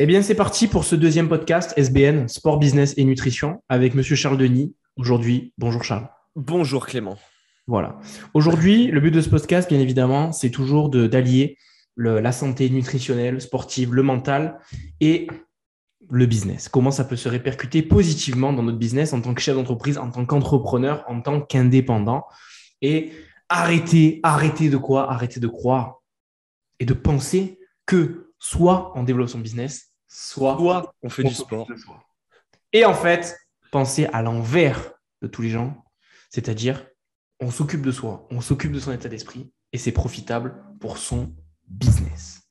Eh bien, c'est parti pour ce deuxième podcast SBN, Sport, Business et Nutrition, avec Monsieur Charles Denis. Aujourd'hui, bonjour Charles. Bonjour Clément. Voilà. Aujourd'hui, le but de ce podcast, bien évidemment, c'est toujours d'allier la santé nutritionnelle, sportive, le mental et le business. Comment ça peut se répercuter positivement dans notre business en tant que chef d'entreprise, en tant qu'entrepreneur, en tant qu'indépendant? Et arrêtez, arrêtez de quoi? Arrêtez de croire et de penser que soit on développe son business, soit, on fait du sport. Et en fait, pensez à l'envers de tous les gens, c'est-à-dire on s'occupe de soi, on s'occupe de son état d'esprit et c'est profitable pour son business.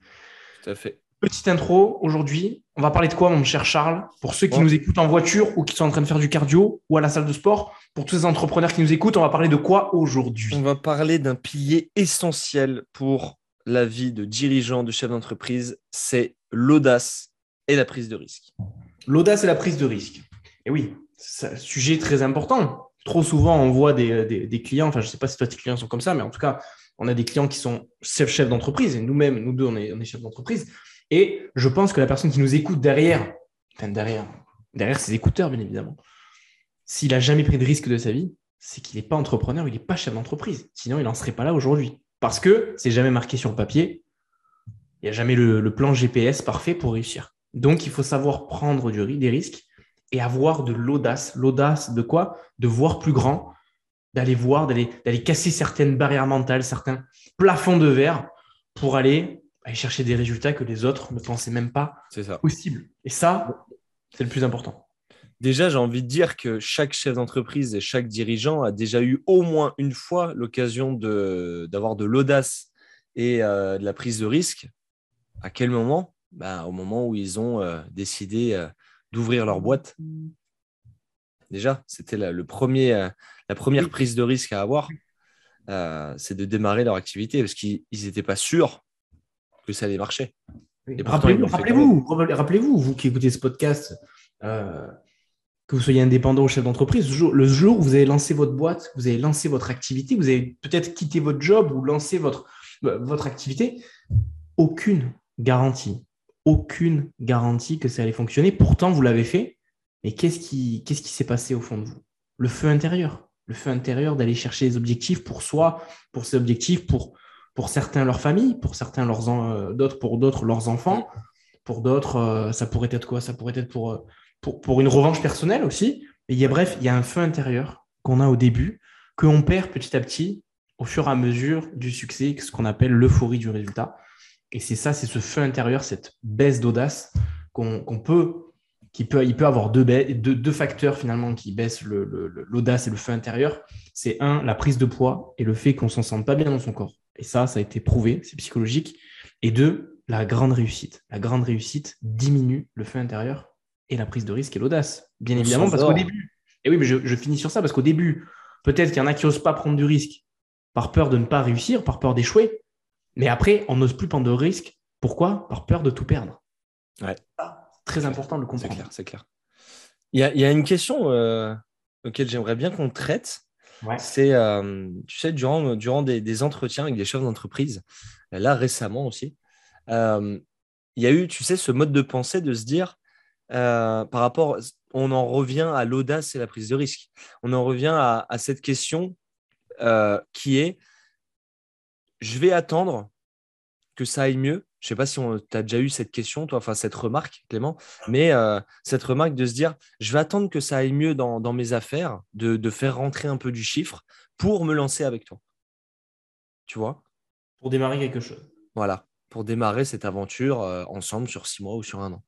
Tout à fait. Petite intro, aujourd'hui, on va parler de quoi, mon cher Charles Pour ceux qui nous écoutent en voiture ou qui sont en train de faire du cardio ou à la salle de sport, pour tous les entrepreneurs qui nous écoutent, on va parler de quoi aujourd'hui? On va parler d'un pilier essentiel pour la vie de dirigeant, de chef d'entreprise, c'est l'audace et la prise de risque. L'audace et la prise de risque. Et oui, c'est un sujet très important. Trop souvent, on voit des, clients, enfin, je ne sais pas si toi, tes clients sont comme ça, mais en tout cas, on a des clients qui sont chefs d'entreprise, et nous-mêmes, nous deux, on est, on est chefs d'entreprise. Et je pense que la personne qui nous écoute derrière, enfin derrière, derrière ses écouteurs, bien évidemment, s'il n'a jamais pris de risque de sa vie, c'est qu'il n'est pas entrepreneur, il n'est pas chef d'entreprise. Sinon, il n'en serait pas là aujourd'hui. Parce que c'est jamais marqué sur le papier. Il n'y a jamais le, plan GPS parfait pour réussir. Donc, il faut savoir prendre du, des risques et avoir de l'audace. L'audace de quoi? De voir plus grand, d'aller voir, d'aller casser certaines barrières mentales, certains plafonds de verre pour aller, aller chercher des résultats que les autres ne pensaient même pas possibles. Et ça, c'est le plus important. Déjà, j'ai envie de dire que chaque chef d'entreprise et chaque dirigeant a déjà eu au moins une fois l'occasion d'avoir de, l'audace et euh, de la prise de risque. À quel moment? Bah, Au moment où ils ont euh, décidé euh, d'ouvrir leur boîte. Déjà, c'était la, le premier, la première prise de risque à avoir, c'est de démarrer leur activité parce qu'ils n'étaient pas sûrs que ça allait marcher. Rappelez-vous, rappelez-vous, rappelez-vous, vous qui écoutez ce podcast, que vous soyez indépendant ou chef d'entreprise, le jour où vous avez lancé votre boîte, vous avez lancé votre activité, vous avez peut-être quitté votre job ou lancé votre, euh, votre activité, aucune garantie, aucune garantie que ça allait fonctionner. Pourtant, vous l'avez fait. Mais qu'est-ce qui s'est passé au fond de vous? Le feu intérieur. Le feu intérieur d'aller chercher des objectifs pour soi, pour ses objectifs, pour, pour certains leur famille, pour certains leurs euh, d'autres pour d'autres leurs enfants, pour d'autres euh, ça pourrait être quoi? Ça pourrait être pour pour, une revanche personnelle aussi. Et il y a, bref, il y a un feu intérieur qu'on a au début, qu'on perd petit à petit au fur et à mesure du succès, ce qu'on appelle l'euphorie du résultat. Et c'est ça, c'est ce feu intérieur, cette baisse d'audace qu'on peut, qui peut, il peut avoir deux, deux, facteurs finalement qui baissent l'audace et le feu intérieur. C'est un, la prise de poids et le fait qu'on s'en sente pas bien dans son corps. Et ça, ça a été prouvé, c'est psychologique. Et deux, la grande réussite. La grande réussite diminue le feu intérieur et la prise de risque et l'audace. Bien évidemment, parce qu'au début, et oui, mais je, finis sur ça, parce qu'au début, peut-être qu'il y en a qui n'osent pas prendre du risque par peur de ne pas réussir, par peur d'échouer. Mais après, on n'ose plus prendre de risque. Pourquoi? Par peur de tout perdre. Ouais. très important de le comprendre. C'est clair, c'est clair. Il y, a, une question euh, auquel j'aimerais bien qu'on traite. C'est, euh, tu sais, durant, durant des, entretiens avec des chefs d'entreprise, là récemment aussi, euh, il y a eu, tu sais, ce mode de pensée de se dire, euh, par rapport, on en revient à l'audace et la prise de risque. On en revient à, cette question euh, qui est je vais attendre que ça aille mieux. Je ne sais pas si tu as déjà eu cette question, toi, enfin cette remarque, Clément, mais euh, cette remarque de se dire je vais attendre que ça aille mieux dans, mes affaires, de, de, faire rentrer un peu du chiffre pour me lancer avec toi. Tu vois? Pour démarrer quelque chose. Voilà, pour démarrer cette aventure ensemble sur six mois ou sur un an.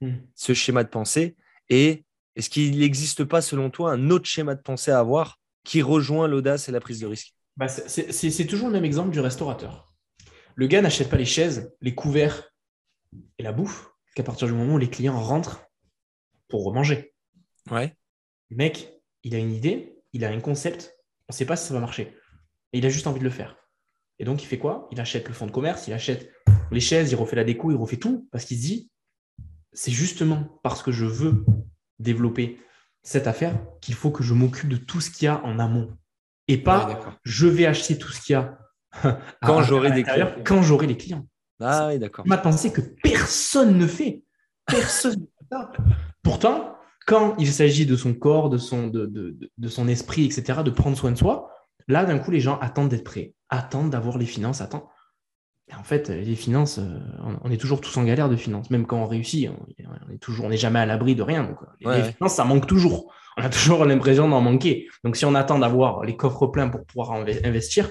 Hmm. ce schéma de pensée Et est-ce qu'il n'existe pas, selon toi, un autre schéma de pensée à avoir qui rejoint l'audace et la prise de risque? Bah, C'est toujours le même exemple du restaurateur. Le gars n'achète pas les chaises, les couverts et la bouffe qu'à partir du moment où les clients rentrent pour manger. Ouais. Le mec, il a une idée, il a un concept, on ne sait pas si ça va marcher. Et il a juste envie de le faire. Et donc, il fait quoi? Il achète le fonds de commerce, il achète les chaises, il refait la déco, il refait tout, parce qu'il se dit, c'est justement parce que je veux développer cette affaire qu'il faut que je m'occupe de tout ce qu'il y a en amont. Et pas je vais acheter tout ce qu'il y a quand j'aurai des clients. Quand j'aurai les clients. Ah oui, d'accord. Ma pensée que personne ne fait. Personne Pourtant, quand il s'agit de son corps, de son, de, de, son esprit, etc., de prendre soin de soi, là, d'un coup, les gens attendent d'être prêts, attendent d'avoir les finances, attendent. En fait, les finances, euh, on est toujours tous en galère de finances. Même quand on réussit, on est toujours, on n'est jamais à l'abri de rien. Donc, les, finances, ça manque toujours. On a toujours l'impression d'en manquer. Donc, si on attend d'avoir les coffres pleins pour pouvoir investir,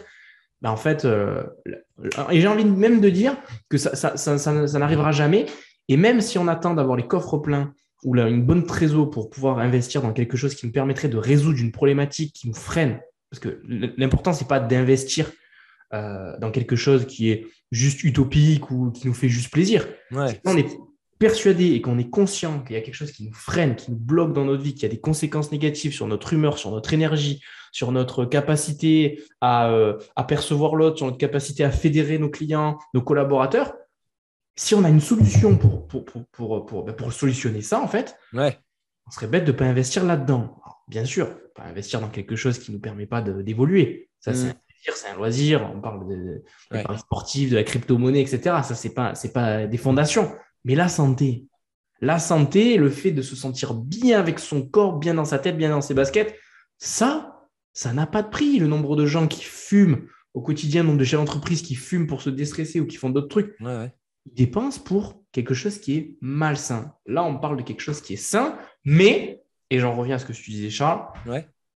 ben en fait, euh, et j'ai envie même de dire que ça, ça, ça, ça n'arrivera jamais. Et même si on attend d'avoir les coffres pleins ou là, une bonne trésor pour pouvoir investir dans quelque chose qui nous permettrait de résoudre une problématique qui nous freine, parce que l'important, c'est pas d'investir euh, dans quelque chose qui est juste utopique ou qui nous fait juste plaisir. on est persuadé et qu'on est conscient qu'il y a quelque chose qui nous freine, qui nous bloque dans notre vie, qui a des conséquences négatives sur notre humeur, sur notre énergie, sur notre capacité à, euh, à percevoir l'autre, sur notre capacité à fédérer nos clients, nos collaborateurs, si on a une solution pour, pour, pour, pour, ben, solutionner ça, en fait, ouais. on serait bête de ne pas investir là-dedans. Bien sûr, pas investir dans quelque chose qui ne nous permet pas d'évoluer. Ça, mm. c'est c'est un loisir. On parle de, de sportifs, de la crypto-monnaie, etc. Ça, c'est pas, c'est pas des fondations. Mais la santé, la santé, le fait de se sentir bien avec son corps, bien dans sa tête, bien dans ses baskets, ça, ça n'a pas de prix. Le nombre de gens qui fument au quotidien, le nombre de chefs d'entreprise qui fument pour se déstresser ou qui font d'autres trucs, ils dépensent pour quelque chose qui est malsain. Là, on parle de quelque chose qui est sain, mais, et j'en reviens à ce que tu disais, Charles,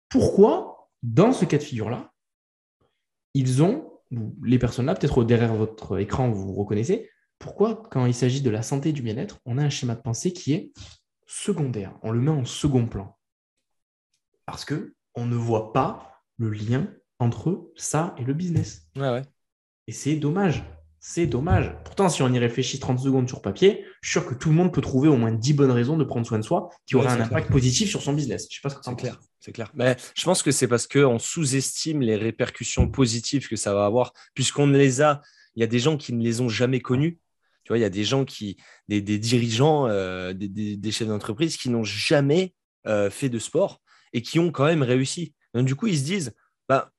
pourquoi, dans ce cas de figure-là, ils ont, les personnes là, peut-être derrière votre écran, vous, vous reconnaissez, pourquoi, quand il s'agit de la santé et du bien-être, on a un schéma de pensée qui est secondaire, on le met en second plan. Parce que on ne voit pas le lien entre ça et le business. Et c'est dommage. C'est dommage. Pourtant, si on y réfléchit 30 secondes sur papier, je suis sûr que tout le monde peut trouver au moins 10 bonnes raisons de prendre soin de soi qui auraient un impact positif sur son business. Je sais pas ce que c'est clair. C'est clair. Mais je pense que c'est parce qu'on sous-estime les répercussions positives que ça va avoir, puisqu'on ne les a. Il y a des gens qui ne les ont jamais connus. Tu vois, il y a des gens qui, des, dirigeants, euh, des, chefs d'entreprise qui n'ont jamais euh, fait de sport et qui ont quand même réussi. Donc, du coup, ils se disent, bah,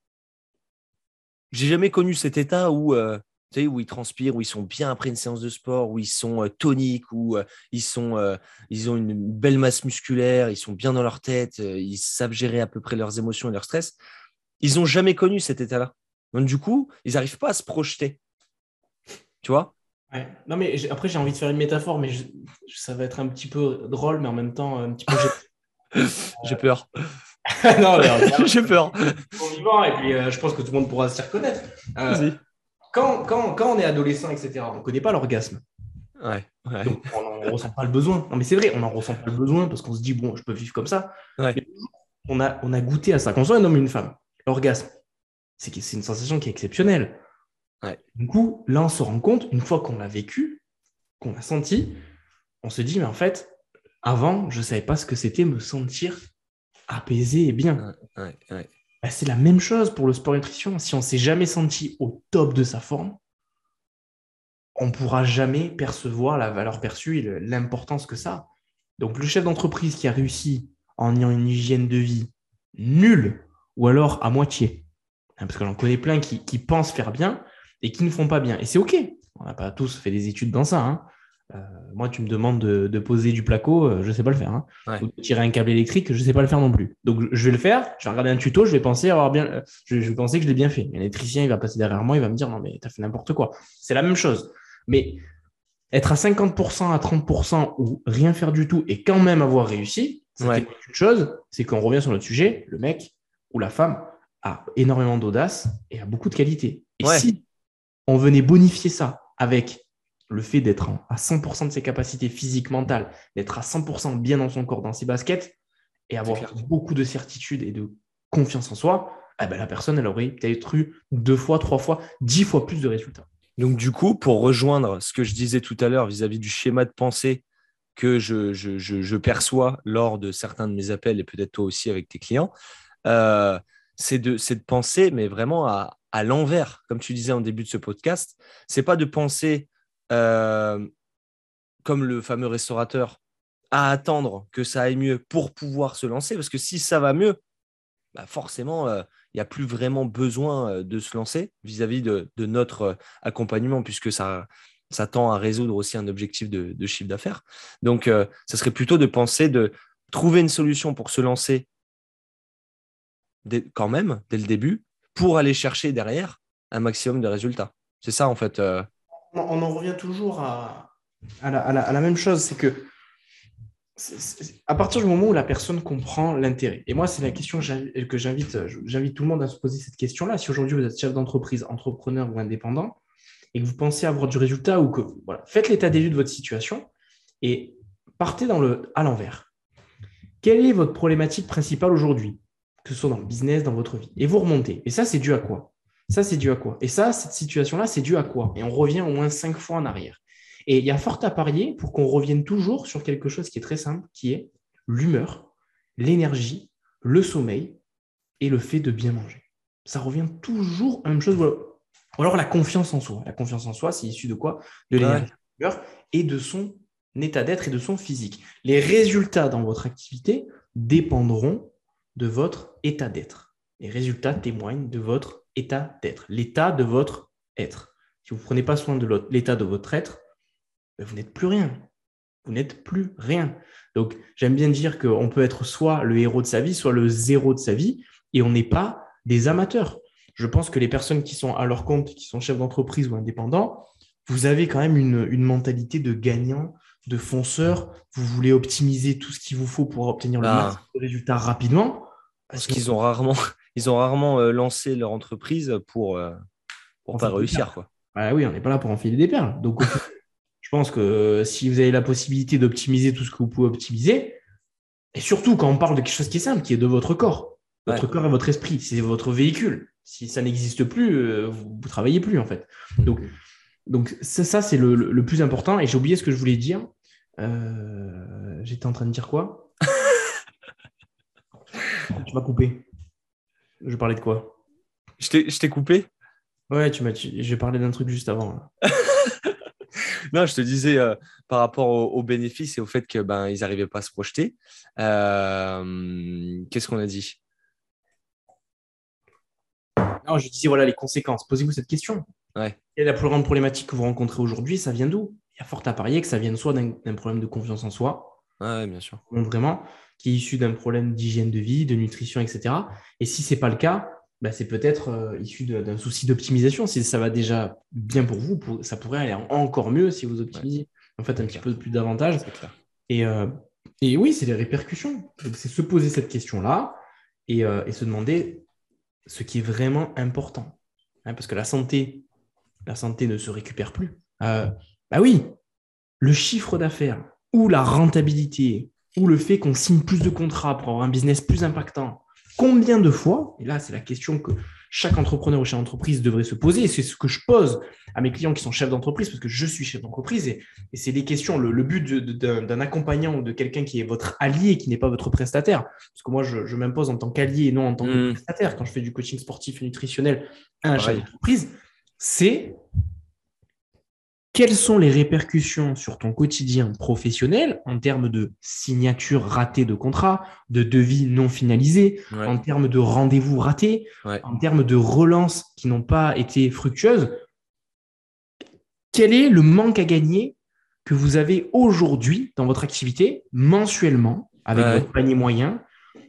j'ai jamais connu cet état où euh, où ils transpirent, où ils sont bien après une séance de sport, où ils sont euh, toniques, où euh, ils, sont, euh, ils ont une belle masse musculaire, ils sont bien dans leur tête, ils savent gérer à peu près leurs émotions et leur stress. Ils n'ont jamais connu cet état-là. Donc, du coup, ils n'arrivent pas à se projeter. Tu vois? Non, mais après, j'ai envie de faire une métaphore, mais ça va être un petit peu drôle, mais en même temps, un petit peu. j'ai peur. non, j'ai peur. Vivant, et puis je pense que tout le monde pourra s'y reconnaître. Vas-y quand, on est adolescent, etc., on ne connaît pas l'orgasme. Ouais, Donc, on n'en ressent pas le besoin. Non, mais c'est vrai, on n'en ressent pas le besoin parce qu'on se dit, bon, je peux vivre comme ça. on, a, on a goûté à ça. Qu'on soit un homme ou une femme, l'orgasme, c'est une sensation qui est exceptionnelle. Du coup, là, on se rend compte, une fois qu'on l'a vécu, qu'on l'a senti, on se dit, mais en fait, avant, je ne savais pas ce que c'était me sentir apaisé et bien. Bah, c'est la même chose pour le sport nutrition. Si on s'est jamais senti au top de sa forme, on ne pourra jamais percevoir la valeur perçue et l'importance que ça a. Donc, le chef d'entreprise qui a réussi en ayant une hygiène de vie nulle ou alors à moitié, hein, parce que j'en connais plein qui, qui, pensent faire bien et qui ne font pas bien. Et c'est OK. On n'a pas tous fait des études dans ça. Hein. Euh, moi, tu me demandes de, poser du placo, euh, je ne sais pas le faire. Hein. Ou de tirer un câble électrique, je ne sais pas le faire non plus. Donc, je vais le faire, je vais regarder un tuto, je vais penser avoir bien, euh, je, vais penser que je l'ai bien fait. Un électricien, il va passer derrière moi, il va me dire non, mais tu as fait n'importe quoi. C'est la même chose. Mais être à 50%, à 30% ou rien faire du tout et quand même avoir réussi, c'est une chose, c'est qu'on revient sur notre sujet, le mec ou la femme a énormément d'audace et a beaucoup de qualité. Et si on venait bonifier ça avec le fait d'être à 100% de ses capacités physiques, mentales, d'être à 100% bien dans son corps, dans ses baskets, et avoir beaucoup de certitude et de confiance en soi, eh ben, la personne, elle aurait peut-être eu deux fois, trois fois, dix fois plus de résultats. Donc, du coup, pour rejoindre ce que je disais tout à l'heure vis-à-vis du schéma de pensée que je, perçois lors de certains de mes appels et peut-être toi aussi avec tes clients, euh, c'est de, de, penser, mais vraiment à, à l'envers, comme tu disais en début de ce podcast. C'est pas de penser euh, comme le fameux restaurateur, à attendre que ça aille mieux pour pouvoir se lancer. Parce que si ça va mieux, bah forcément, euh, il n'y a plus vraiment besoin euh, de se lancer vis-à-vis de, notre accompagnement, puisque ça, tend à résoudre aussi un objectif de, chiffre d'affaires. Donc, ça serait plutôt de penser de trouver une solution pour se lancer quand même, dès le début, pour aller chercher derrière un maximum de résultats. C'est ça, en fait. On en revient toujours à, la, même chose, c'est que à partir du moment où la personne comprend l'intérêt, et moi, c'est la question que j'invite, tout le monde à se poser cette question-là. Si aujourd'hui vous êtes chef d'entreprise, entrepreneur ou indépendant, et que vous pensez avoir du résultat ou que voilà, faites l'état des lieux de votre situation et partez à l'envers. Quelle est votre problématique principale aujourd'hui, que ce soit dans le business, dans votre vie? Et vous remontez. Et ça, c'est dû à quoi? Ça, c'est dû à quoi? Et ça, cette situation-là, c'est dû à quoi? Et on revient au moins cinq fois en arrière. Et il y a fort à parier pour qu'on revienne toujours sur quelque chose qui est très simple, qui est l'humeur, l'énergie, le sommeil et le fait de bien manger. Ça revient toujours à la même chose. Ou alors la confiance en soi. La confiance en soi, c'est issu de quoi? De l'énergie et de son état d'être et de son physique. Les résultats dans votre activité dépendront de votre état d'être. Les résultats témoignent de votre état d'être, l'état de votre être. Si vous ne prenez pas soin de l'état de votre être, ben, vous n'êtes plus rien. Vous n'êtes plus rien. Donc, j'aime bien dire qu'on peut être soit le héros de sa vie, soit le zéro de sa vie, et on n'est pas des amateurs je pense que les personnes qui sont à leur compte, qui sont chefs d'entreprise ou indépendants, vous avez quand même une, mentalité de gagnant, de fonceur. Vous voulez optimiser tout ce qu'il vous faut pour obtenir le ah. résultat rapidement. Parce qu'ils ont rarement, ils ont rarement euh, lancé leur entreprise pour, euh, pour pas réussir. Quoi. Ah oui, on n'est pas là pour enfiler des perles. Donc, je pense que euh, si vous avez la possibilité d'optimiser tout ce que vous pouvez optimiser, et surtout quand on parle de quelque chose qui est simple, qui est de votre corps, votre corps et votre esprit, c'est votre véhicule. Si ça n'existe plus, vous ne travaillez plus en fait. Donc, donc ça, c'est le, plus important. Et j'ai oublié ce que je voulais dire. Euh, j'étais en train de dire quoi? Tu m'as coupé. Je parlais de quoi? Je t'ai coupé Ouais, tu m'as. J'ai parlé d'un truc juste avant. non, je te disais euh, par rapport aux, bénéfices et au fait que ben ils n'arrivaient pas à se projeter. Qu'est-ce qu'on a dit? Non, je disais, voilà les conséquences. Posez-vous cette question. Ouais. Quelle est la plus grande problématique que vous rencontrez aujourd'hui? Ça vient d'où? Il y a fort à parier que ça vienne soit d'un problème de confiance en soi. Ouais, bien sûr. Vraiment, qui est issu d'un problème d'hygiène de vie, de nutrition, etc. Et si ce n'est pas le cas, bah, c'est peut-être euh, issu d'un souci d'optimisation. Si ça va déjà bien pour vous, ça pourrait aller encore mieux si vous optimisez. En fait, un petit peu plus d'avantages. Et, euh, et oui, c'est les répercussions. C'est se poser cette question-là et, euh, et se demander ce qui est vraiment important. Hein, parce que la santé, la santé ne se récupère plus. Bah oui, le chiffre d'affaires ou la rentabilité ou le fait qu'on signe plus de contrats pour avoir un business plus impactant, combien de fois, et là c'est la question que chaque entrepreneur ou chef d'entreprise devrait se poser. Et c'est ce que je pose à mes clients qui sont chefs d'entreprise, parce que je suis chef d'entreprise. Et, c'est des questions, le, but d'un accompagnant ou de quelqu'un qui est votre allié, qui n'est pas votre prestataire. Parce que moi, je, m'impose en tant qu'allié et non en tant que mmh. prestataire quand je fais du coaching sportif et nutritionnel à un chef d'entreprise. C'est quelles sont les répercussions sur ton quotidien professionnel en termes de signature ratée de contrat, de devis non finalisés, en termes de rendez-vous ratés, en termes de relances qui n'ont pas été fructueuses? Quel est le manque à gagner que vous avez aujourd'hui dans votre activité mensuellement avec votre panier moyen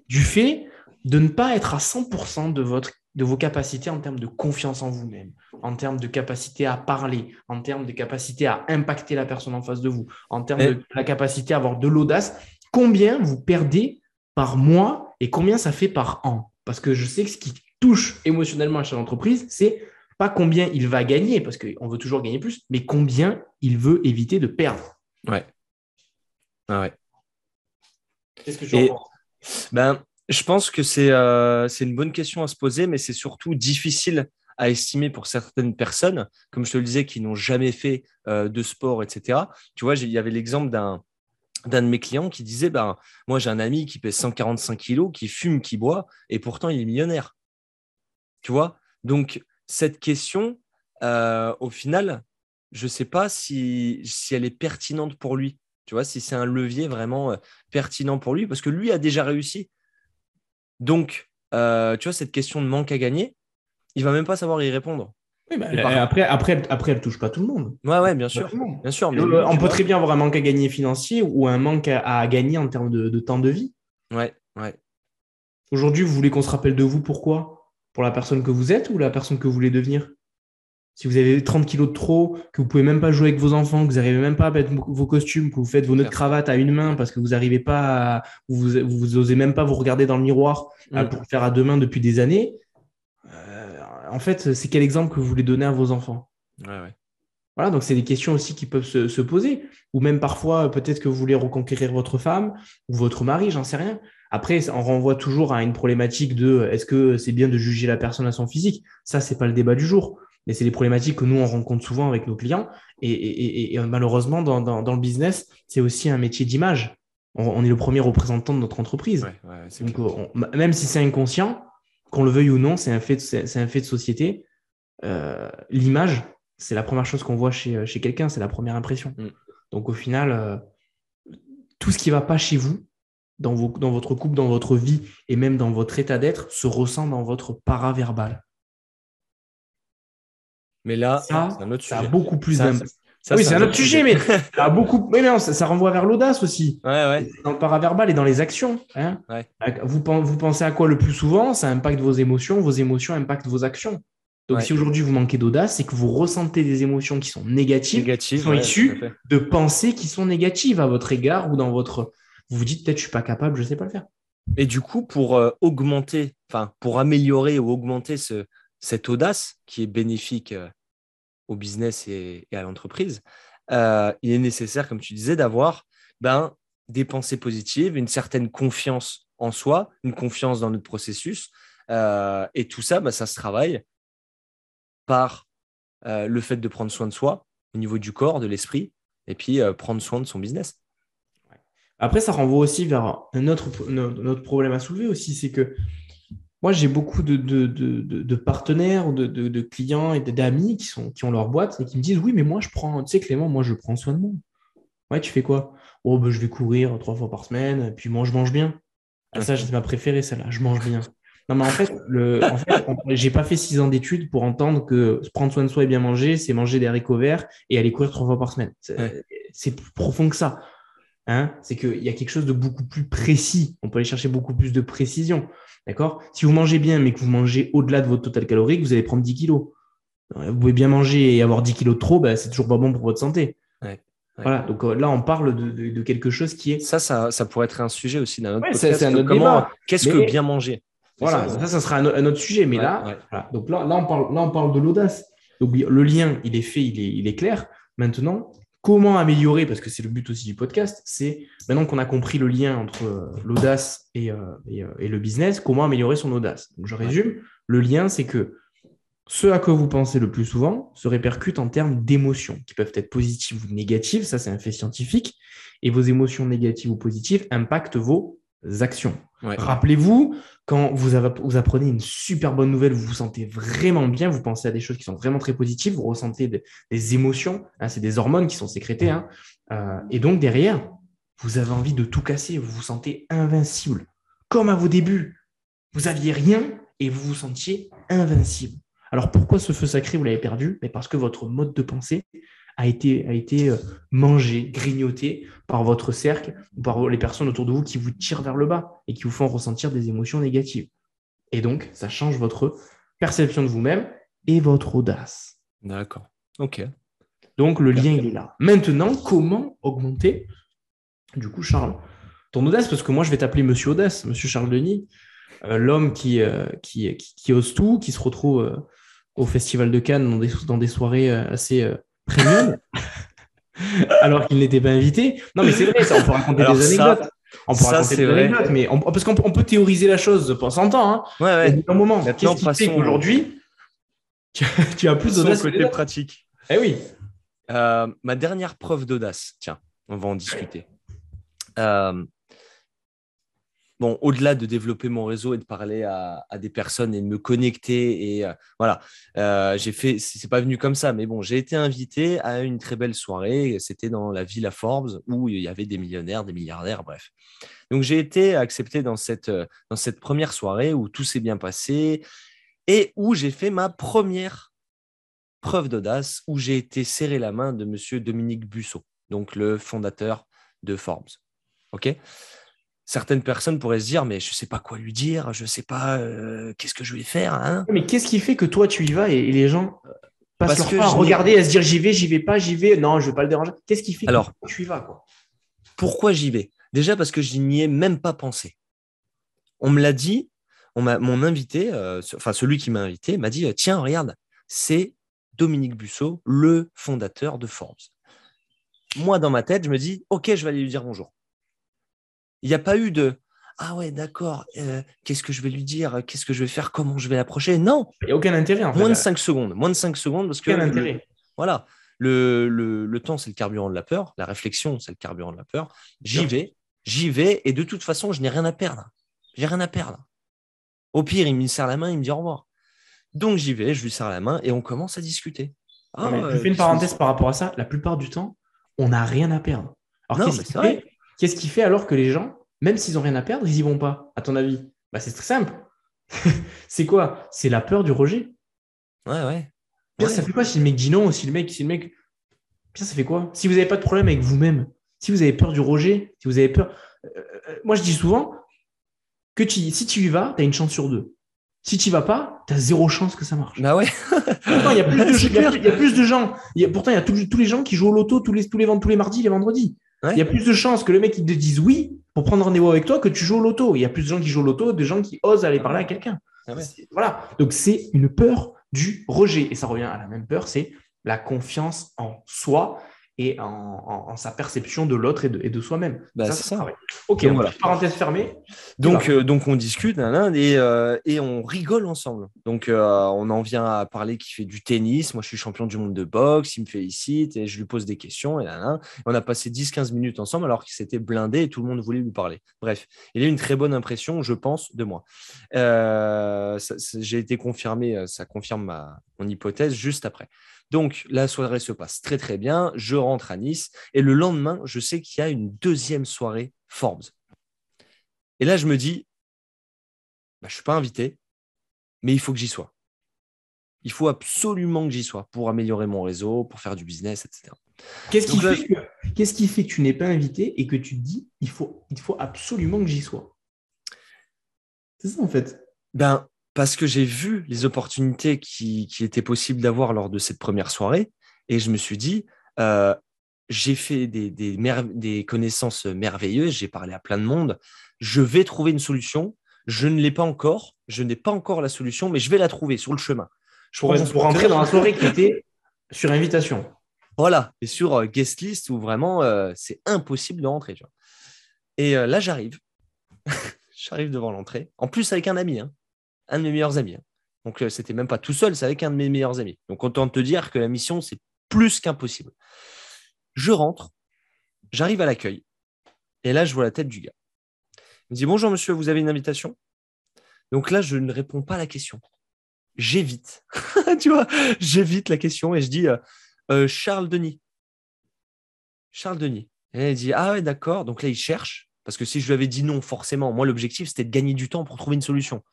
du fait de ne pas être à 100% de votre de vos capacités en termes de confiance en vous-même, en termes de capacité à parler, en termes de capacité à impacter la personne en face de vous, en termes de la capacité à avoir de l'audace. Combien vous perdez par mois et combien ça fait par an? Parce que je sais que ce qui touche émotionnellement à chaque entreprise, c'est pas combien il va gagner, parce qu'on veut toujours gagner plus, mais combien il veut éviter de perdre. Ouais. Ah ouais. Qu'est-ce que tu en penses? ben, je pense que euh, c'est une bonne question à se poser, mais c'est surtout difficile à estimer pour certaines personnes, comme je te le disais, qui n'ont jamais fait euh, de sport, etc. Tu vois, il y avait l'exemple d'un d'un de mes clients qui disait ben, Moi, j'ai un ami qui pèse 145 kilos, qui fume, qui boit, et pourtant il est millionnaire. Tu vois? Donc, cette question, euh, au final, je ne sais pas si, si elle est pertinente pour lui. Tu vois, si c'est un levier vraiment pertinent pour lui, parce que lui a déjà réussi. Donc, euh, tu vois, cette question de manque à gagner, il va même pas savoir y répondre. bah, après, après, après, elle touche pas tout le monde. Ouais, ouais, bien sûr. Bien sûr on peut très bien avoir un manque à gagner financier ou un manque à, gagner en termes de, temps de vie. Ouais, ouais. Aujourd'hui, vous voulez qu'on se rappelle de vous pourquoi? Pour la personne que vous êtes ou la personne que vous voulez devenir? Si vous avez 30 kilos de trop, que vous pouvez même pas jouer avec vos enfants, que vous n'arrivez même pas à mettre vos costumes, que vous faites vos nœuds de cravate à une main parce que vous n'arrivez pas à, vous, vous, osez même pas vous regarder dans le miroir mm. pour le faire à deux mains depuis des années, en fait, c'est quel exemple que vous voulez donner à vos enfants? Voilà, donc c'est des questions aussi qui peuvent se, poser. Ou même parfois, peut-être que vous voulez reconquérir votre femme ou votre mari, j'en sais rien. Après, on renvoie toujours à une problématique de est-ce que c'est bien de juger la personne à son physique? Ça, c'est pas le débat du jour. Mais c'est des problématiques que nous, on rencontre souvent avec nos clients. Et, malheureusement, dans, le business, c'est aussi un métier d'image. On, est le premier représentant de notre entreprise. Donc, même si c'est inconscient, qu'on le veuille ou non, c'est un, fait c'est un fait de société. Euh, l'image, c'est la première chose qu'on voit chez, euh, chez quelqu'un, c'est la première impression. Mm. Donc au final, euh, tout ce qui ne va pas chez vous, dans, vos, dans votre couple, dans votre vie et même dans votre état d'être, se ressent dans votre paraverbal. Mais là, ça, un autre ça a beaucoup plus d'impact oui, c'est un autre sujet, mais ça, beaucoup... mais non, ça, renvoie vers l'audace aussi. Dans le paraverbal et dans les actions. Hein. Vous, vous, pensez à quoi le plus souvent? Ça impacte vos émotions, vos émotions impactent vos actions. Donc, si aujourd'hui vous manquez d'audace, c'est que vous ressentez des émotions qui sont négatives, qui sont issues de pensées qui sont négatives à votre égard ou dans votre. Vous vous dites peut-être je suis pas capable, je sais pas le faire. Et du coup, pour euh, augmenter, enfin pour améliorer ou augmenter ce, cette audace qui est bénéfique euh, au business et, à l'entreprise, euh, il est nécessaire, comme tu disais, d'avoir ben, des pensées positives, une certaine confiance en soi, une confiance dans notre processus. Euh, et tout ça, ben, ça se travaille par euh, le fait de prendre soin de soi au niveau du corps, de l'esprit, et puis prendre soin de son business. Après, ça renvoie aussi vers un autre problème à soulever aussi, c'est que moi, j'ai beaucoup de, de, de, de partenaires, de, clients et d'amis qui, qui ont leur boîte et qui me disent Oui, mais moi, je prends, tu sais, Clément, moi, je prends soin de moi. Ouais, tu fais quoi? Oh, ben, je vais courir trois fois par semaine, puis moi, je mange bien. Ah, ça, c'est ma préférée, celle-là, je mange bien. Non, mais en fait, le, en fait j'ai pas fait six ans d'études pour entendre que prendre soin de soi et bien manger, c'est manger des haricots verts et aller courir trois fois par semaine. C'est plus profond que ça. Hein c'est qu'il y a quelque chose de beaucoup plus précis. On peut aller chercher beaucoup plus de précision. D'accord? Si vous mangez bien, mais que vous mangez au-delà de votre total calorique, vous allez prendre 10 kilos. Vous pouvez bien manger et avoir 10 kilos de trop, bah, c'est toujours pas bon pour votre santé. Voilà, donc euh, là, on parle de, quelque chose qui est. Ça, ça, pourrait être un sujet aussi d'un autre podcast. Un autre comment, Qu'est-ce que bien manger? Voilà, ça, ça, sera un, autre sujet. Mais là, donc là, là, on parle, là, on parle de l'audace. Donc le lien, il est fait, il est, il est clair. Maintenant, comment améliorer, parce que c'est le but aussi du podcast, c'est maintenant qu'on a compris le lien entre euh, l'audace euh, euh, et, le business, comment améliorer son audace. Donc, je résume, le lien, c'est que ce à quoi vous pensez le plus souvent se répercute en termes d'émotions, qui peuvent être positives ou négatives, ça c'est un fait scientifique, et vos émotions négatives ou positives impactent vos actions. Rappelez-vous, quand vous, apprenez une super bonne nouvelle, vous vous sentez vraiment bien, vous pensez à des choses qui sont vraiment très positives, vous ressentez des, émotions, hein, c'est des hormones qui sont sécrétées, hein. euh, et donc derrière, vous avez envie de tout casser, vous vous sentez invincible. Comme à vos débuts, vous aviez rien et vous vous sentiez invincible. Alors pourquoi ce feu sacré, vous l'avez perdu? Mais Parce que votre mode de pensée a été, a été euh, mangé, grignoté par votre cercle ou par les personnes autour de vous qui vous tirent vers le bas et qui vous font ressentir des émotions négatives. Et donc, ça change votre perception de vous-même et votre audace. D'accord. OK. Donc, le lien, il est là. Maintenant, comment augmenter, du coup, Charles, ton audace? Parce que moi, je vais t'appeler Monsieur Audace, Monsieur Charles Denis, euh, l'homme euh, qui, qui, ose tout, qui se retrouve au Festival de Cannes dans des, dans des soirées assez alors qu'il n'était pas invité. Non, mais c'est vrai, ça, on peut raconter des anecdotes. On peut raconter des anecdotes, mais parce qu'on peut, théoriser la chose pendant 100 ans. Hein. Ouais, ouais. un moment, qu'est-ce qui fait qu'aujourd'hui, tu, as plus d'audace côté pratique. Eh oui. Euh, ma dernière preuve d'audace, tiens, on va en discuter. Euh, bon, au-delà de développer mon réseau et de parler à, des personnes et de me connecter, et euh, voilà, euh, j'ai fait, c'est pas venu comme ça, mais bon, j'ai été invité à une très belle soirée. C'était dans la Villa Forbes où il y avait des millionnaires, des milliardaires, bref. Donc j'ai été accepté dans cette, dans cette première soirée où tout s'est bien passé et où j'ai fait ma première preuve d'audace où j'ai été serrer la main de monsieur Dominique Busseau, donc le fondateur de Forbes. OK? Certaines personnes pourraient se dire, mais je ne sais pas quoi lui dire, je ne sais pas euh, qu'est-ce que je vais faire. Hein mais qu'est-ce qui fait que toi, tu y vas et, les gens euh, passent Parce leur temps à regarder, à se dire, j'y vais, j'y vais pas, j'y vais, non, je ne vais pas le déranger. Qu'est-ce qui fait Alors, que tu y vas quoi? Pourquoi j'y vais? Déjà parce que je n'y ai même pas pensé. On me l'a dit, on mon invité, euh, enfin celui qui m'a invité, m'a dit, tiens, regarde, c'est Dominique Busseau, le fondateur de Forbes. Moi, dans ma tête, je me dis, OK, je vais aller lui dire bonjour. Il n'y a pas eu de Ah ouais, d'accord, euh, qu'est-ce que je vais lui dire Qu'est-ce que je vais faire Comment je vais l'approcher? Non. Il n'y a aucun intérêt. En fait. Moins de 5 secondes. Moins de 5 secondes parce que. intérêt. voilà. Le, le, temps, c'est le carburant de la peur. La réflexion, c'est le carburant de la peur. J'y vais, j'y vais, et de toute façon, je n'ai rien à perdre. J'ai rien à perdre. Au pire, il me serre la main, il me dit au revoir. Donc j'y vais, je lui serre la main et on commence à discuter. Ah, je fais une parenthèse par rapport à ça. La plupart du temps, on n'a rien à perdre. Alors qu'est-ce qui, fait alors que les gens, même s'ils n'ont rien à perdre, ils n'y vont pas, à ton avis? Bah, C'est très simple. c'est quoi? C'est la peur du rejet. Ouais, ouais. Ça fait quoi si le mec dit non, si le mec, si le mec. ça fait quoi? Si vous n'avez pas de problème avec vous-même, si vous avez peur du rejet, si vous avez peur. Euh, euh, moi, je dis souvent que si tu y vas, tu as une chance sur deux. Si tu vas pas, tu as zéro chance que ça marche. Bah ouais. il y a plus de, gens. pourtant, il y a tous, les gens qui jouent au loto tous les, tous les, tous les mardis, les vendredis. Il y a plus de chances que le mec il te dise oui pour prendre rendez-vous avec toi que tu joues au loto. Il y a plus de gens qui jouent au loto, de gens qui osent aller parler à quelqu'un. Ah voilà. Donc c'est une peur du rejet. Et ça revient à la même peur, c'est la confiance en soi et en, sa perception de l'autre et de, soi-même. Bah, c'est ça. Ok, voilà. parenthèse fermée. Donc, euh, donc on discute et, euh, et, on rigole ensemble. Donc euh, on en vient à parler qui fait du tennis. Moi, je suis champion du monde de boxe. Il me félicite et je lui pose des questions. Et on a passé 10-15 minutes ensemble alors qu'il s'était blindé et tout le monde voulait lui parler. Bref, il a une très bonne impression, je pense, de moi. J'ai été confirmé, ça confirme ma, mon hypothèse juste après. Donc, la soirée se passe très, très bien. Je rentre à Nice. Et le lendemain, je sais qu'il y a une deuxième soirée Forbes. Et là, je me dis, bah, je ne suis pas invité, mais il faut que j'y sois. Il faut absolument que j'y sois pour améliorer mon réseau, pour faire du business, etc. Qu'est-ce qui, fait que, qui fait que tu n'es pas invité et que tu te dis, il faut, il faut absolument que j'y sois? C'est ça, en fait. Ben, parce que j'ai vu les opportunités qui, étaient possibles d'avoir lors de cette première soirée et je me suis dit, euh, j'ai fait des, des, connaissances merveilleuses, j'ai parlé à plein de monde, je vais trouver une solution, je ne l'ai pas encore, je n'ai pas encore la solution, mais je vais la trouver sur le chemin. Je pour, pour rentrer dans la soirée qui était sur invitation. Voilà, et sur euh, guest list où vraiment euh, c'est impossible de rentrer. Et là, j'arrive. j'arrive devant l'entrée, en plus avec un ami. Hein un de mes meilleurs amis. Hein. Donc, euh, c'était même pas tout seul, c'est avec un de mes meilleurs amis. Donc, autant te dire que la mission, c'est plus qu'impossible. Je rentre, j'arrive à l'accueil, et là, je vois la tête du gars. Il me dit Bonjour, monsieur, vous avez une invitation? Donc là, je ne réponds pas à la question. J'évite. tu vois, j'évite la question et je dis euh, euh, Charles Denis. Charles Denis. Et il dit Ah ouais, d'accord. Donc là, il cherche. Parce que si je lui avais dit non, forcément, moi, l'objectif, c'était de gagner du temps pour trouver une solution.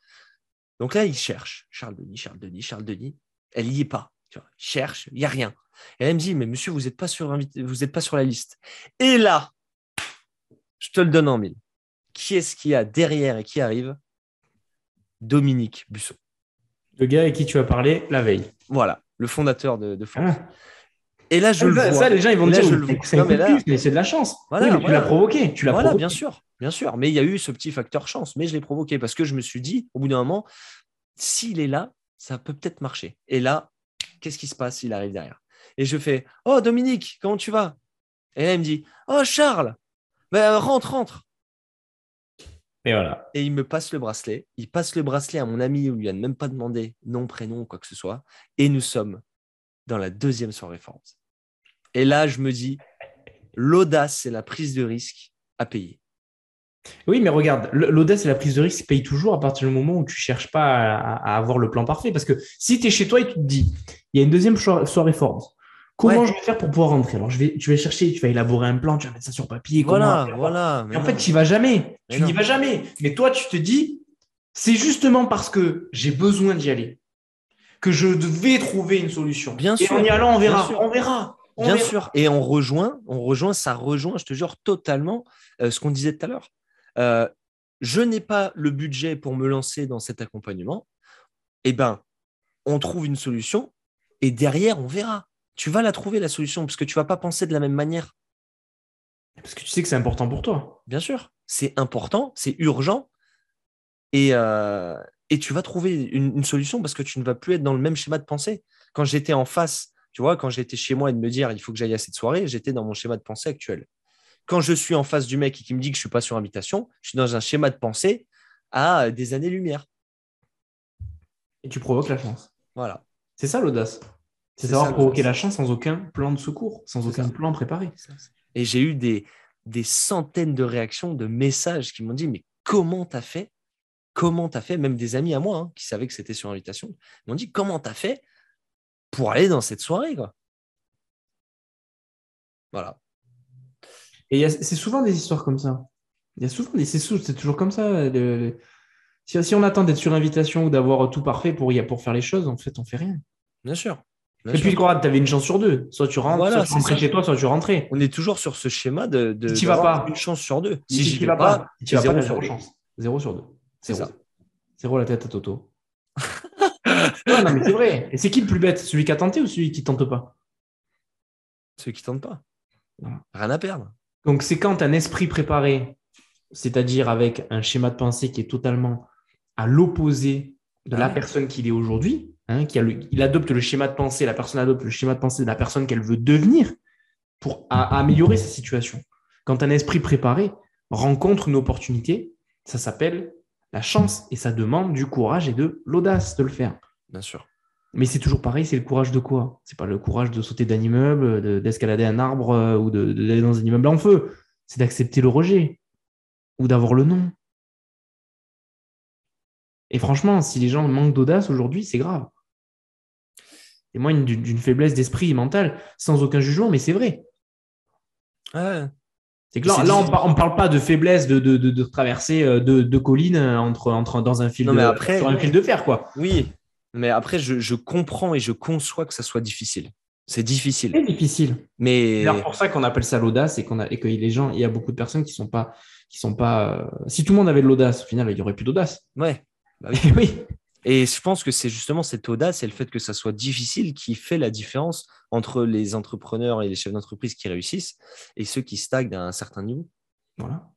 Donc là, il cherche Charles Denis, Charles Denis, Charles Denis. Elle n'y est pas. Tu vois, il cherche, il n'y a rien. Et elle me dit, mais monsieur, vous n'êtes pas, sur vous pas sur la liste. Et là, je te le donne en mille. Qui est-ce qu'il y a derrière et qui arrive? Dominique Busseau. Le gars avec qui tu as parlé la veille. Voilà, le fondateur de, de France. Ah. Et là, je ah, le vois. Ça, les gens, ils vont dire, c'est mais c'est de la chance. Voilà, tu l'as provoqué. Tu l'as voilà, bien sûr, bien sûr. Mais il y a eu ce petit facteur chance, mais je l'ai provoqué parce que je me suis dit, au bout d'un moment, s'il est là, ça peut peut-être marcher. Et là, qu'est-ce qui se passe? S'il arrive derrière Et je fais, oh Dominique, comment tu vas Et là, il me dit, oh Charles, ben, rentre, rentre. Et voilà. Et il me passe le bracelet. Il passe le bracelet à mon ami où il lui a même pas demandé nom, prénom, quoi que ce soit. Et nous sommes dans la deuxième soirée France. Et là, je me dis, l'audace et la prise de risque à payer. Oui, mais regarde, l'audace et la prise de risque payent toujours à partir du moment où tu cherches pas à, avoir le plan parfait. Parce que si tu es chez toi et tu te dis, il y a une deuxième soirée forte, comment je vais faire pour pouvoir rentrer? Alors, je vais, tu vas chercher, tu vas élaborer un plan, tu vas mettre ça sur papier. Voilà, voilà. en fait, tu n'y vas jamais. tu n'y vas jamais. Mais toi, tu te dis, c'est justement parce que j'ai besoin d'y aller que je devais trouver une solution. Bien et sûr. en y allant, on verra. On verra. Bien sûr. Et on rejoint, on rejoint, ça rejoint, je te jure, totalement euh, ce qu'on disait tout à l'heure. Euh, je n'ai pas le budget pour me lancer dans cet accompagnement. Eh ben, on trouve une solution et derrière, on verra. Tu vas la trouver, la solution, parce que tu vas pas penser de la même manière. Parce que tu sais que c'est important pour toi. Bien sûr, c'est important, c'est urgent. Et, euh, et tu vas trouver une, une, solution parce que tu ne vas plus être dans le même schéma de pensée. Quand j'étais en face, tu vois, quand j'étais chez moi et de me dire il faut que j'aille à cette soirée, j'étais dans mon schéma de pensée actuel. Quand je suis en face du mec et qui me dit que je ne suis pas sur invitation, je suis dans un schéma de pensée à des années-lumière. Et tu provoques la chance. Voilà. C'est ça l'audace. C'est savoir provoquer la chance sans aucun plan de secours, sans aucun ça. plan préparé. Et j'ai eu des, des centaines de réactions, de messages qui m'ont dit Mais comment t'as fait? Comment t'as fait? Même des amis à moi hein, qui savaient que c'était sur invitation m'ont dit Comment t'as fait pour aller dans cette soirée quoi? Voilà. Et c'est souvent des histoires comme ça. Il y a souvent des. C'est toujours comme ça. Le. Si, si, on attend d'être sur invitation ou d'avoir tout parfait pour, pour faire les choses, en fait, on fait rien. Bien sûr. Bien et sûr. puis, tu avais une chance sur deux. Soit tu rentres, voilà, soit tu rentrais chez toi, soit tu rentrais. On est toujours sur ce schéma de, de si vas pas. une chance sur deux. Si, si tu vas pas, tu vas zéro pas, zéro chance. Zéro sur deux. C'est ça. Zéro la tête à Toto. non, non, mais c'est vrai. Et c'est qui le plus bête? Celui qui a tenté ou celui qui tente pas? Celui qui tente pas. Rien à perdre. Donc, c'est quand un esprit préparé, c'est-à-dire avec un schéma de pensée qui est totalement à l'opposé de ah la ouais. personne qu'il est aujourd'hui, hein, qui a le, il adopte le schéma de pensée, la personne adopte le schéma de pensée de la personne qu'elle veut devenir pour à, à améliorer sa situation. Quand un esprit préparé rencontre une opportunité, ça s'appelle la chance et ça demande du courage et de l'audace de le faire. Bien sûr. Mais c'est toujours pareil, c'est le courage de quoi? C'est pas le courage de sauter d'un immeuble, d'escalader un arbre euh, ou d'aller dans un immeuble en feu. C'est d'accepter le rejet ou d'avoir le non. Et franchement, si les gens manquent d'audace aujourd'hui, c'est grave. Et moi, d'une faiblesse d'esprit mental, sans aucun jugement, mais c'est vrai. Ouais. C'est que là, là on ne parle pas de faiblesse de, de, de, de traverser deux, deux collines entre, entre, dans un fil, non, après, sur un fil de fer, quoi. Oui, mais après, je, je, comprends et je conçois que ça soit difficile. C'est difficile. C'est difficile. Mais c'est pour ça qu'on appelle ça l'audace et, qu'on a, et que les gens, il y a beaucoup de personnes qui sont pas, qui sont pas. Euh... Si tout le monde avait de l'audace, au final, il y aurait plus d'audace. Ouais. Bah oui. oui. Et je pense que c'est justement cette audace et le fait que ça soit difficile qui fait la différence entre les entrepreneurs et les chefs d'entreprise qui réussissent et ceux qui stagnent à un certain niveau. Voilà.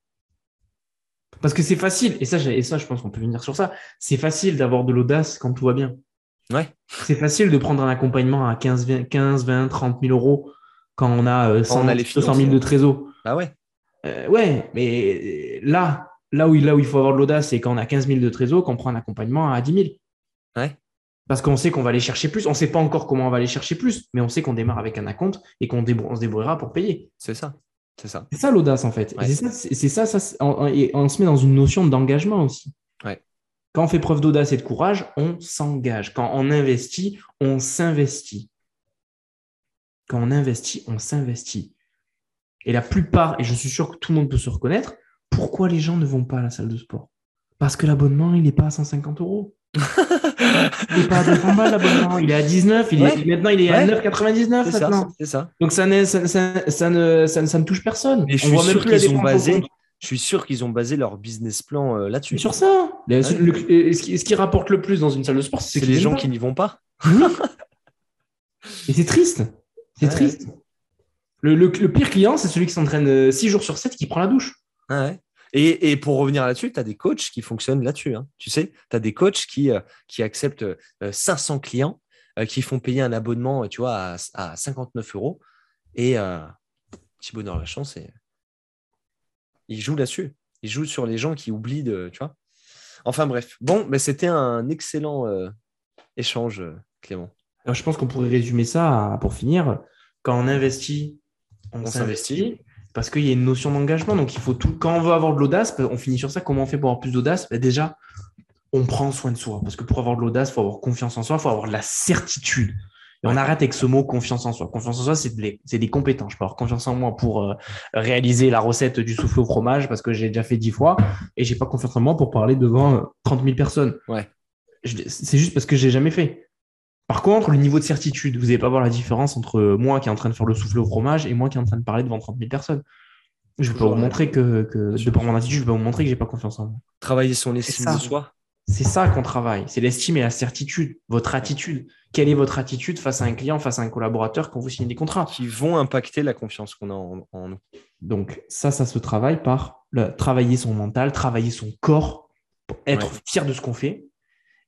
Parce que c'est facile, et ça, et ça je pense qu'on peut venir sur ça, c'est facile d'avoir de l'audace quand tout va bien. Ouais. C'est facile de prendre un accompagnement à 15, 20, 15, 20 30 000 euros quand on a 100, on a les 200 000 de trésor. Ah ouais. Euh, ouais, mais là, là où, là où il faut avoir de l'audace, c'est quand on a 15 000 de trésor, qu'on prend un accompagnement à 10 000. Ouais. Parce qu'on sait qu'on va aller chercher plus. On ne sait pas encore comment on va aller chercher plus, mais on sait qu'on démarre avec un acompte et qu'on on se débrouillera pour payer. C'est ça. C'est ça. C'est ça l'audace en fait. Ouais. C'est ça, ça, ça on, on, se met dans une notion d'engagement aussi. Ouais. Quand on fait preuve d'audace et de courage, on s'engage. Quand on investit, on s'investit. Quand on investit, on s'investit. Et la plupart, et je suis sûr que tout le monde peut se reconnaître, pourquoi les gens ne vont pas à la salle de sport? Parce que l'abonnement, il n'est pas à 150 euros. il n'est pas à 200 balles l'abonnement, il est à 19, il ouais. est, maintenant il est ouais. à 9,99 maintenant. C'est ça. Donc ça, ça, ça, ça, ne, ça, ne touche personne. Et je suis sûr qu'ils ont basé. Je suis sûr qu'ils ont basé leur business plan euh, là-dessus. Sur ça. Ouais. Le, le, ce, qui, ce, qui, rapporte le plus dans une salle de sport, c'est les gens pas. qui n'y vont pas. Et c'est triste. C'est triste. Le, le, pire client, c'est celui qui s'entraîne 6 jours sur 7 qui prend la douche. Ouais. Et, et, pour revenir là-dessus, tu as des coachs qui fonctionnent là-dessus. Hein. Tu sais, tu as des coachs qui, euh, qui acceptent euh, 500 clients, euh, qui font payer un abonnement tu vois, à, à 59 euros. Et euh, petit bonheur la chance, et... ils jouent là-dessus. Ils jouent sur les gens qui oublient de. Tu vois enfin bref. Bon, mais c'était un excellent euh, échange, Clément. Alors, je pense qu'on pourrait résumer ça à, pour finir. Quand on investit, on, on s'investit parce qu'il y a une notion d'engagement. Donc, il faut tout. Quand on veut avoir de l'audace, on finit sur ça. Comment on fait pour avoir plus d'audace? Ben Déjà, on prend soin de soi. Parce que pour avoir de l'audace, il faut avoir confiance en soi, il faut avoir de la certitude. On arrête avec ce mot confiance en soi. Confiance en soi, c'est des, des compétences. Je peux avoir confiance en moi pour euh, réaliser la recette du souffle au fromage parce que j'ai déjà fait dix fois et j'ai pas confiance en moi pour parler devant 30 000 personnes. Ouais. C'est juste parce que j'ai jamais fait. Par contre, le niveau de certitude, vous n'allez pas voir la différence entre moi qui est en train de faire le souffle au fromage et moi qui est en train de parler devant 30 000 personnes. Je ne vais pas vous montrer que, que de par mon attitude, je vais pas vous montrer que j'ai pas confiance en moi. Travailler son estime de soi. C'est ça qu'on travaille. C'est l'estime et la certitude, votre attitude. Quelle est votre attitude face à un client, face à un collaborateur quand vous signez des contrats Qui vont impacter la confiance qu'on a en, nous. Donc ça, ça se travaille par travailler son mental, travailler son corps, pour être fier de ce qu'on fait.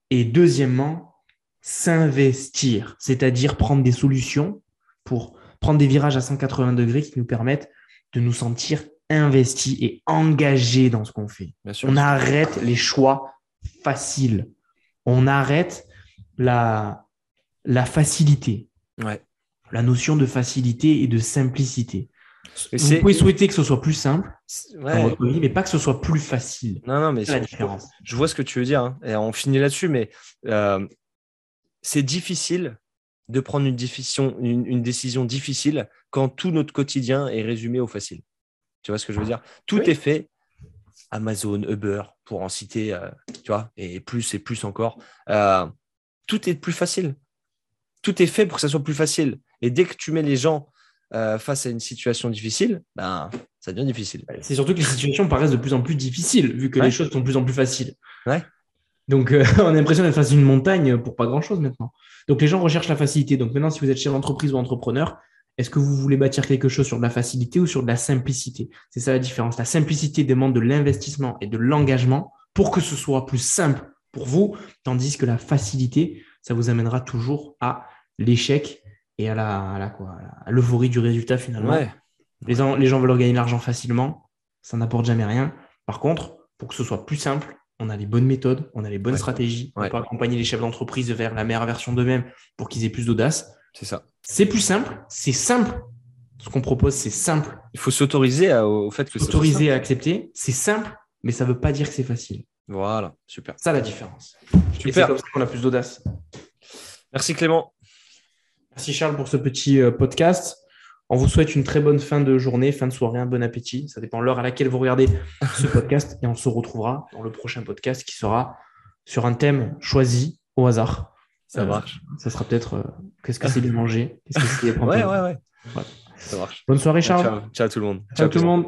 Et deuxièmement, s'investir, c'est-à-dire prendre des solutions pour prendre des virages à 180 degrés qui nous permettent de nous sentir investis et engagés dans ce qu'on fait. On arrête les choix faciles. On arrête la, la facilité. La notion de facilité et de simplicité. Vous pouvez souhaiter que ce soit plus simple mais pas que ce soit plus facile. Non, non, mais c'est la différence. Je vois ce que tu veux dire, hein. et on finit là-dessus, mais euh, c'est difficile de prendre une, décision, une, décision difficile quand tout notre quotidien est résumé au facile. Tu vois ce que je veux dire? Tout est fait. Amazon, Uber, pour en citer, euh, tu vois, et plus et plus encore. Euh, tout est plus facile. Tout est fait pour que ça soit plus facile. Et dès que tu mets les gens euh, face à une situation difficile, ben, ça devient difficile. C'est surtout que les situations paraissent de plus en plus difficiles, vu que les choses sont de plus en plus faciles. Ouais. Donc, on a l'impression d'être face à une montagne pour pas grand-chose maintenant. Donc, les gens recherchent la facilité. Donc, maintenant, si vous êtes chef d'entreprise ou entrepreneur, est-ce que vous voulez bâtir quelque chose sur de la facilité ou sur de la simplicité? C'est ça la différence. La simplicité demande de l'investissement et de l'engagement pour que ce soit plus simple pour vous, tandis que la facilité, ça vous amènera toujours à l'échec et à la, quoi, l'euphorie du résultat finalement. Les, gens, les gens veulent gagner de l'argent facilement, ça n'apporte jamais rien. Par contre, pour que ce soit plus simple, on a les bonnes méthodes, on a les bonnes stratégies, on peut accompagner les chefs d'entreprise vers la meilleure version d'eux-mêmes pour qu'ils aient plus d'audace. C'est ça. C'est plus simple, c'est simple. Ce qu'on propose, c'est simple. Il faut s'autoriser au fait que S'autoriser à accepter, c'est simple, mais ça ne veut pas dire que c'est facile. Voilà, super. Ça la différence. Super. c'est comme ça qu'on a plus d'audace. Merci Clément. Merci Charles pour ce petit euh, podcast. On vous souhaite une très bonne fin de journée, fin de soirée, un bon appétit. Ça dépend de l'heure à laquelle vous regardez ce podcast. Et on se retrouvera dans le prochain podcast qui sera sur un thème choisi au hasard. Ça marche. Ça sera peut-être euh, qu'est-ce que c'est de manger? Qu'est-ce que c'est Ouais, ouais, ouais, Ça marche. Bonne soirée, Charles. Ciao, tout le monde. Ciao, tout le monde.